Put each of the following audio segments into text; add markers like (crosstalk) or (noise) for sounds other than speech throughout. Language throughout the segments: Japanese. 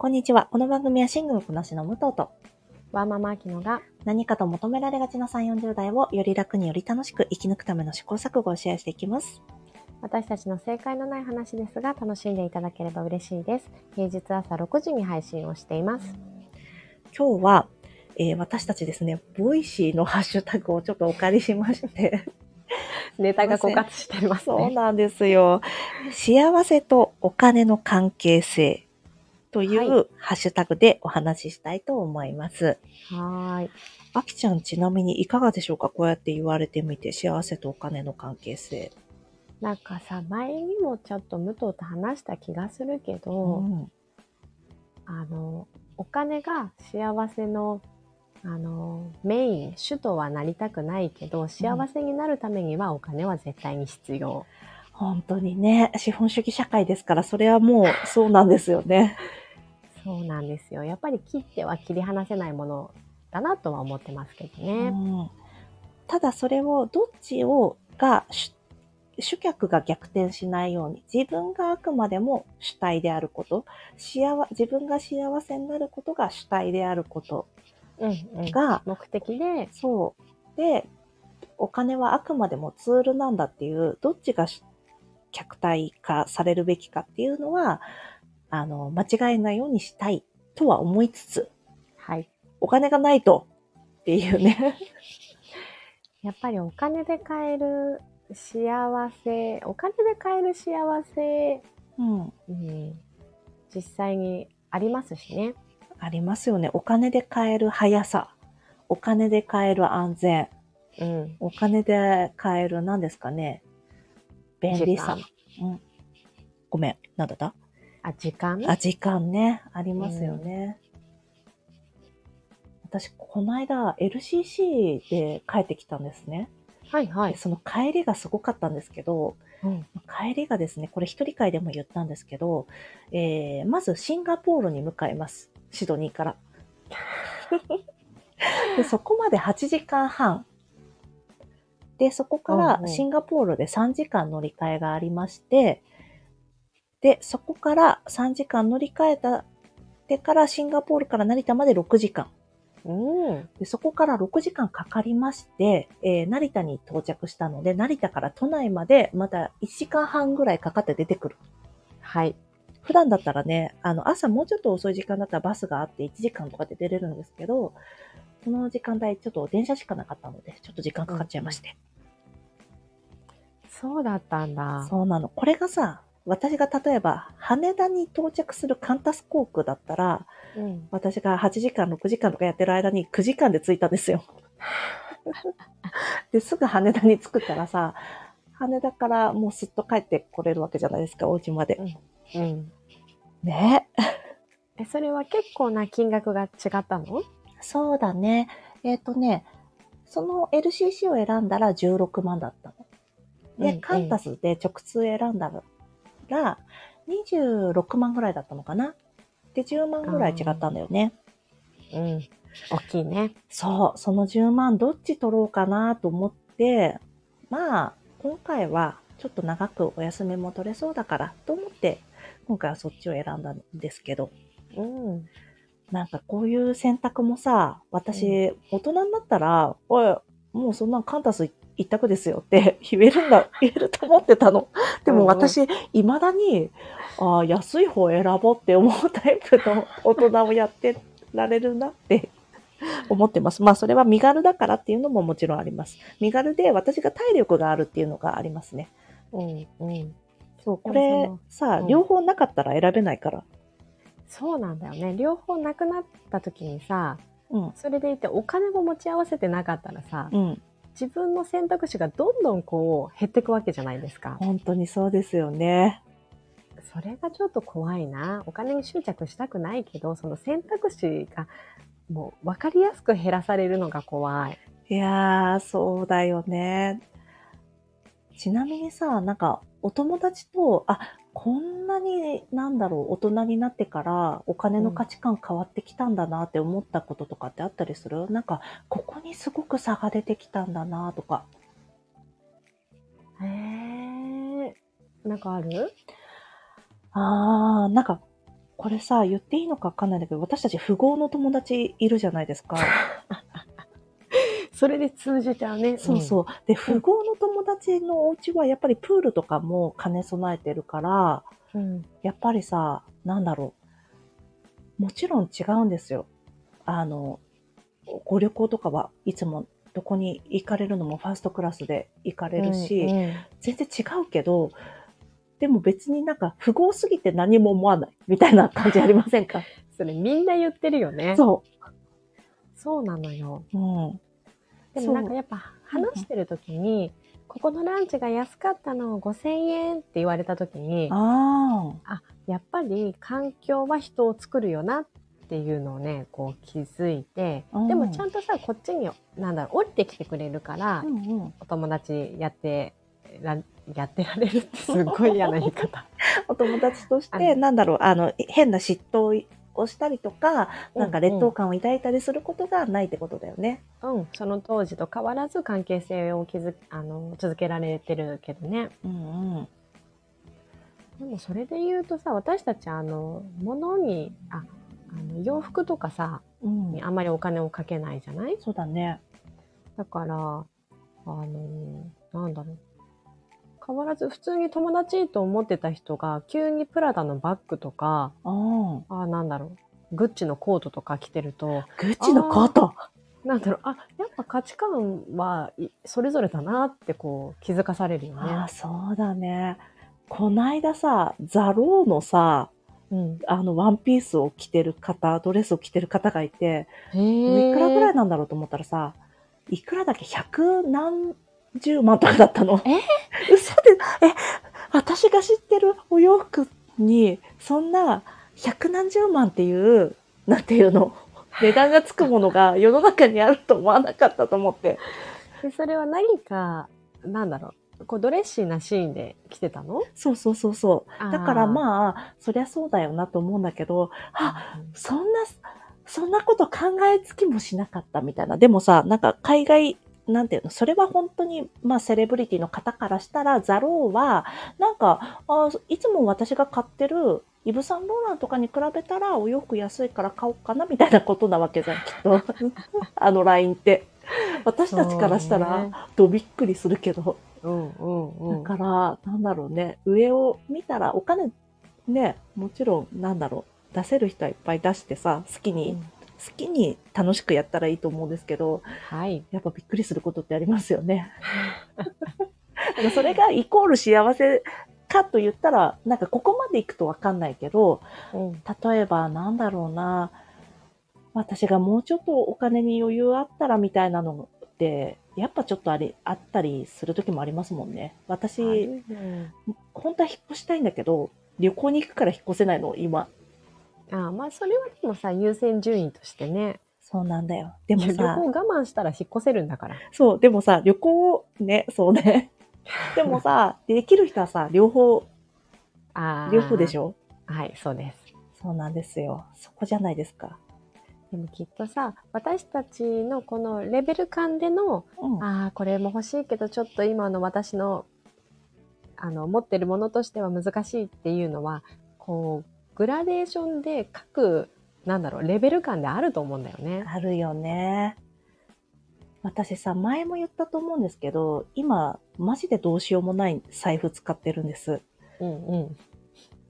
こんにちは。この番組はシングル子なしの武藤とワーママアキノが何かと求められがちな3、40代をより楽により楽しく生き抜くための試行錯誤をシェアしていきます。私たちの正解のない話ですが楽しんでいただければ嬉しいです。平日朝6時に配信をしています。今日は、えー私たちですね、ボイシーのハッシュタグをちょっとお借りしまして、(laughs) ネタが枯渇してますね。そうなんですよ。幸せとお金の関係性という、はハッシュタグでお話ししたいと思います。はーい。あきちゃんちなみにいかがでしょうか？こうやって言われてみて、幸せとお金の関係性。なんかさ、前にもちょっと武藤と話した気がするけど、うんあの、お金が幸せの、あの、メイン、主とはなりたくないけど、幸せになるためにはお金は絶対に必要。本当にね、資本主義社会ですから、それはもう (laughs) そうなんですよね。そうなんですよ。やっぱり切っては切り離せないものだなとは思ってますけどね。うんただそれをどっちをが主主客が逆転しないように自分があくまでも主体であること幸自分が幸せになることが主体であることうんうん、が、目的で、そうでお金はあくまでもツールなんだっていうどっちがし客体化されるべきかっていうのはあの間違えないようにしたいとは思いつつはい。お金がないとっていうね。(laughs) やっぱりお金で買える幸せ、お金で買える幸せ、うん。うん、実際にありますしね。ありますよね。お金で買える速さ。お金で買える安全。うん。お金で買える何ですかね。便利さ時。うん。ごめん。なんだった？あ、時間？あ、時間ね。ありますよね。私、この間 LCC で帰ってきたんですね。はいはい。でその帰りがすごかったんですけど、うん。帰りがですね、これ一人会でも言ったんですけど、えー、まずシンガポールに向かいます。シドニーから。(laughs) でそこまで8時間半。で、そこかうんうんらシンガポールで3時間乗り換えがありまして、で、そこから3時間乗り換えた、でからシンガポールから成田まで6時間。うん。でそこから6時間かかりまして、えー成田に到着したので、成田から都内までまた1時間半ぐらいかかって出てくる。はい。普段だったらね、あの、朝もうちょっと遅い時間だったらバスがあって1時間とかで出れるんですけど、その時間帯ちょっと電車しかなかったので、ちょっと時間かかっちゃいまして。そうだったんだ。そうなの。これがさ、私が例えば羽田に到着するカンタス航空だったら、うん。私が8時間、6時間とかやってる間に9時間で着いたんですよ。(laughs) で、すぐ羽田に着くからさ、羽田からもうすっと帰ってこれるわけじゃないですか、お家まで。うん。ね。え、それは結構な金額が違ったの？そうだね。えっ、とね、その LCC を選んだら16万だったの。で、うんうんカンタスで直通選んだら26万ぐらいだったのかな？で、10万ぐらい違ったんだよね。うん。大きいね。そう、その10万どっち取ろうかなと思って、まあ、今回はちょっと長くお休みも取れそうだからと思って、今回はそっちを選んだんですけど、うん。なんかこういう選択もさ、私、大人になったら、おい、もうそんなんカンタス一択ですよって (laughs) 言えるんだ、(laughs) 言えると思ってたの。でも私、未だに、ああ、安い方選ぼうって思うタイプの大人をやってられるなって (laughs) 思ってます。まあそれは身軽だからっていうのももちろんあります。身軽で私が体力があるっていうのがありますね。うん。うん。そう、こでれもさ、うん両方なかったら選べないから。そうなんだよね。両方なくなった時にさ、うん。それでいてお金も持ち合わせてなかったらさ、うん。自分の選択肢がどんどんこう減っていくわけじゃないですか。本当にそうですよね。それがちょっと怖いな。お金に執着したくないけど、その選択肢がもう分かりやすく減らされるのが怖い。いやー、そうだよね。ちなみにさ、なんか、お友達と、あ、こんなに、なんだろう、大人になってから、お金の価値観変わってきたんだなって思ったこととかってあったりする？なんか、ここにすごく差が出てきたんだなとか。へえ。なんかある？あー、なんか、これさ、言っていいのかわかんないんだけど、私たち富豪の友達いるじゃないですか。(laughs) それで通じちゃうね。そうそう。で、富豪の友達のお家はやっぱりプールとかも兼ね備えてるから、うん。うん。やっぱりさ、なんだろう。もちろん違うんですよ。あの、ご旅行とかはいつもどこに行かれるのもファーストクラスで行かれるし、うんうん全然違うけど、でも別になんか富豪すぎて何も思わないみたいな感じありませんか？(laughs) それみんな言ってるよね。そそうなのよ。う。うん。でもなんかやっぱ話してる時に、ここのランチが安かったの5000円って言われた時に、ああ。やっぱり環境は人を作るよなっていうのをね、こう気づいて、うんでもちゃんとさ、こっちに、なんだろう、降りてきてくれるから、うんうん。お友達やってら、やってられるってすっごい嫌な言い方。(laughs) お友達としあて、のなんだろう、あの、変な嫉妬をしたりとか、なんか劣等うん感を抱いたりすることがないってことだよね。うん、その当時と変わらず関係性を築あの続けられてるけどね。うんうん。でもそれで言うとさ、私たちあの、物に、あ、あの洋服とかさ、うんにあんまりお金をかけないじゃない？そうだね。だから、あの、なんだろう。変わらず普通に友達と思ってた人が急にプラダのバッグとか、うん。あなんだろう。グッチのコートとか着てると、グッチのコート？なんだろう、あ、やっぱ価値観はいそれぞれだなってこう気づかされるよああ、ね。そうだね。こないださ、ザローのさ、うん。あの、ワンピースを着てる方、ドレスを着てる方がいて、へいくらぐらいいなんだろうと思ったらさ、いくらだっけ？百何十万とかだったの。え？嘘で、え、私が知ってるお洋服に、そんな百何十万っていう、なんていうの、値段がつくものが世の中にあると思わなかったと思って。でそれは何か、なんだろう、こうドレッシーなシーンで着てたの？そうそうそうそう。だからあまあ、そりゃそうだよなと思うんだけど、あ、うんそんな、そんなこと考えつきもしなかったみたいな。でもさ、なんか海外、なんていうの、それは本当に、まあ、セレブリティの方からしたら、ザローは、なんか、あいつも私が買ってる、イブ・サンローランとかに比べたら、お洋服安いから買おうかな、みたいなことなわけじゃん、(laughs) きっと。(laughs) あのラインって。私たちからしたら、どびっくりするけど。うんうんうん。だから、なんだろうね、上を見たら、お金、ね、もちろん、なんだろう、出せる人はいっぱい出してさ、好きに、うん好きに楽しくやったらいいと思うんですけど、はい。やっぱびっくりすることってありますよね。(laughs) それがイコール幸せかと言ったら、なんかここまで行くとわかんないけど、うん例えばなんだろうな、私がもうちょっとお金に余裕あったらみたいなのって、やっぱちょっとあり、あったりする時もありますもんね。私、うん本当は引っ越したいんだけど、旅行に行くから引っ越せないの、今。あまあそれはでもさ、優先順位としてね。そうなんだよ。でもさ、行我慢したら引っ越せるんだから。そう、でもさ、旅行、ね、そうね。(laughs) でもさ、できる人はさ、両方、あー両方でしょ？はい、そうです。そうなんですよ。そこじゃないですか。でもきっとさ、私たちのこのレベル感での、うん。ああ、これも欲しいけど、ちょっと今の私の、あの、持ってるものとしては難しいっていうのは、こう、グラデーションで各、なんだろう、レベル感であると思うんだよね。あるよね。私さ、前も言ったと思うんですけど、今、マジでどうしようもない財布使ってるんです。うんうん。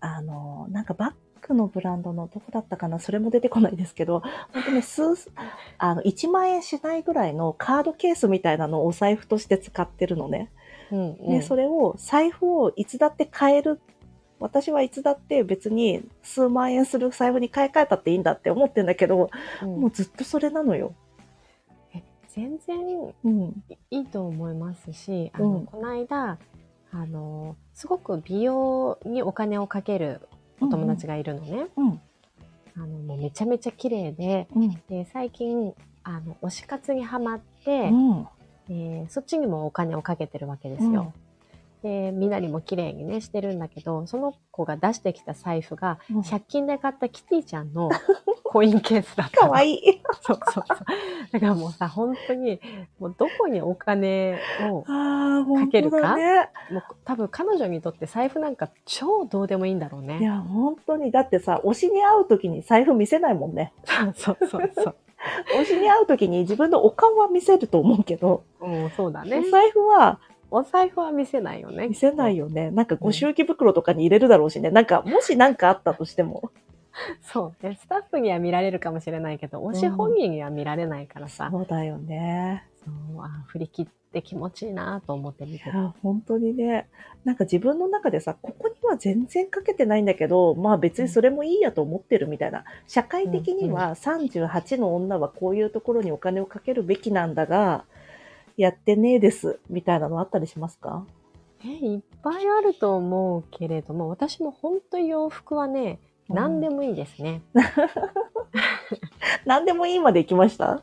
あの、なんかバッグのブランドのどこだったかな？それも出てこないですけど、本当に数、あの、1万円しないぐらいのカードケースみたいなのをお財布として使ってるのね。うんうん、で、それを、財布をいつだって買える。私はいつだって別に数万円する財布に買い替えたっていいんだって思ってんだけど、うんもうずっとそれなのよ。全然うん。いいと思いますし、あの、うんこの間、あの、すごく美容にお金をかけるお友達がいるのね。うん。あの、もうめちゃめちゃ綺麗で、うん。で最近、あの、推し活にハマって、うん。えーそっちにもお金をかけてるわけですよ。で、みなりも綺麗にね、してるんだけど、その子が出してきた財布が、うん100均で買ったキティちゃんの (laughs) コインケースだったの。かわいい。そうそうそう。だからもうさ、本当に、もうどこにお金を、ああ、かけるか？ね。もう多分彼女にとって財布なんか超どうでもいいんだろうね。いや、本当に。だってさ、推しに会うときに財布見せないもんね。そうそうそうそう。(laughs) 推しに会うときに自分のお顔は見せると思うけど、うん、そうだねお。財布はお財布は見せないよね。見せないよね。なんかご祝儀袋とかに入れるだろうしね。なんか、もしなんかあったとしても。(laughs) そうね。スタッフには見られるかもしれないけど、推し本人には見られないからさ。そうだよね。そうあ振り切って気持ちいいなと思って見てる。いや、本当にね。なんか自分の中でさ、ここには全然かけてないんだけど、まあ別にそれもいいやと思ってるみたいな。社会的には38の女はこういうところにお金をかけるべきなんだが、やってねえです。みたいなのあったりしますか？え、いっぱいあると思うけれども、私も本当に洋服はね、何でもいいですね。(laughs) 何でもいいまで行きました？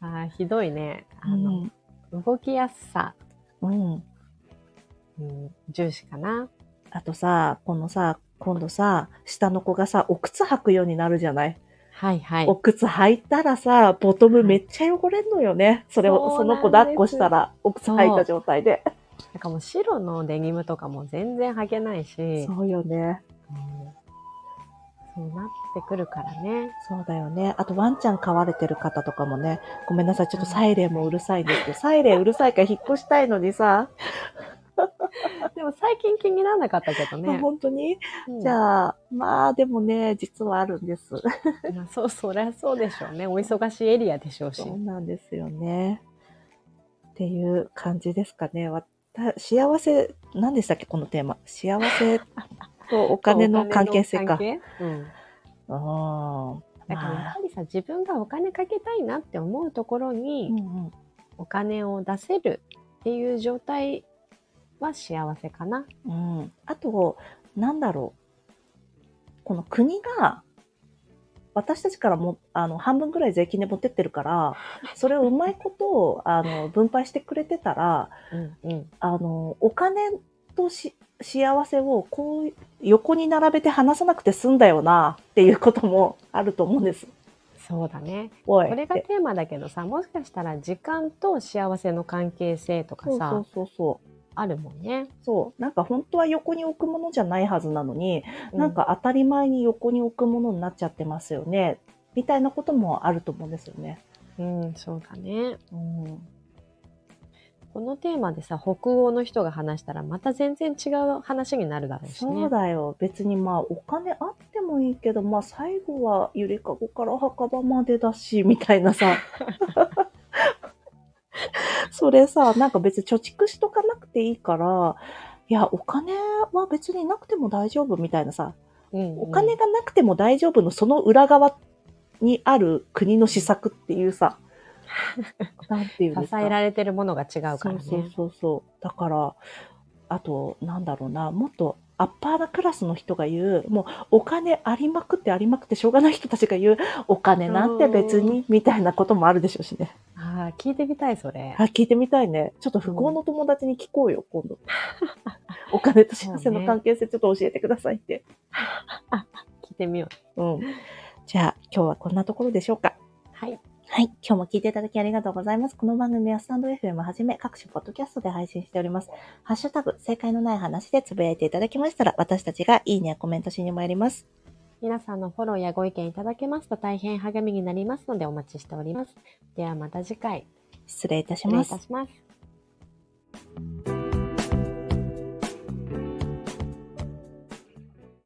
あーひどいね。あうの、ん。動きやすさ、うん。うん、重視かな。あとさ、このさ、今度さ、下の子がさ、お靴履くようになるじゃない、はいはい。お靴履いたらさ、ボトムめっちゃ汚れんのよね。それを、その子抱っこしたら、お靴履いた状態で。なんかもう白のデニムとかも全然履けないし、そうよね。うんそうなってくるからね。そうだよね。あとワンちゃん飼われてる方とかもね、ごめんなさい、ちょっとサイレンもうるさいんですけど、サイレンうるさいから引っ越したいのにさ、(laughs) でも最近気にならなかったけどね。(laughs) 本当に？うんじゃあ、まあでもね、実はあるんです。(laughs) まあそう、そりゃそうでしょうね。お忙しいエリアでしょうし。そうなんですよね。っていう感じですかね。わた幸せ、何でしたっけ、このテーマ。幸せとお金の関係？性かうん。あだからやはりさ、自分がお金かけたいなって思うところに、うんうんお金を出せるっていう状態は幸せかな。うん、あと、なんだろう。この国が、私たちからも、あの、半分ぐらい税金で持ってってるから、(laughs) それをうまいこと、あの、分配してくれてたら、うんうん。あの、お金とし幸せをこう、横に並べて話さなくて済んだよな、っていうこともあると思うんです。そうだね。これがテーマだけどさ、もしかしたら時間と幸せの関係性とかさ、そうそうそうそう。あるもんね。そう。なんか本当は横に置くものじゃないはずなのに、うなん、か当たり前に横に置くものになっちゃってますよね。みたいなこともあると思うんですよね。うん、そうだね。うん。このテーマでさ、北欧の人が話したらまた全然違う話になるだろうしね。そうだよ。別にまあお金あってもいいけど、まあ最後はゆりかごから墓場までだし、みたいなさ。(laughs) それさ、なんか別に貯蓄しとかなくていいから、いや、お金は別になくても大丈夫みたいなさ、うんうんお金がなくても大丈夫のその裏側にある国の施策っていうさ、(laughs) なんていうんですか？支えられてるものが違うからね。そうそうそうそう。だから、あと、なんだろうな、もっとアッパーなクラスの人が言う、もうお金ありまくってありまくってしょうがない人たちが言う、お金なんて別に、みたいなこともあるでしょうしね。ああ、聞いてみたい、それ。あ、聞いてみたいね。ちょっと不幸の友達に聞こうよ、今度。(laughs) お金と幸せの関係性ちょっと教えてくださいって。(laughs) 聞いてみよう。うん。じゃあ、今日はこんなところでしょうか。はい。はい。今日も聞いていただきありがとうございます。この番組はスタンド FM はじめ各種ポッドキャストで配信しております。ハッシュタグ、正解のない話でつぶやいていただきましたら、私たちがいいねやコメントしに参ります。皆さんのフォローやご意見いただけますと大変励みになりますのでお待ちしております。ではまた次回、失礼いたし失礼ますいた。します。